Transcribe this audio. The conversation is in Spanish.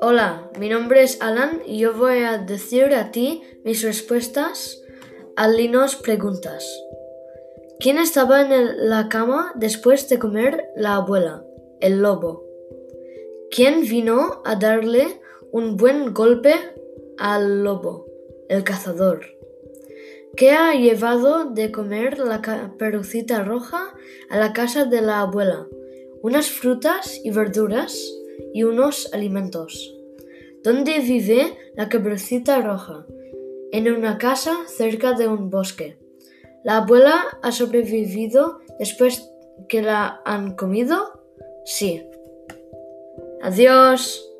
Hola, mi nombre es Alan y yo voy a decir a ti mis respuestas a Linos preguntas. ¿Quién estaba en la cama después de comer la abuela? El lobo. ¿Quién vino a darle un buen golpe al lobo? El cazador. ¿Qué ha llevado de comer la caperucita roja a la casa de la abuela? Unas frutas y verduras y unos alimentos. ¿Dónde vive la caperucita roja? En una casa cerca de un bosque. ¿La abuela ha sobrevivido después que la han comido? Sí. Adiós.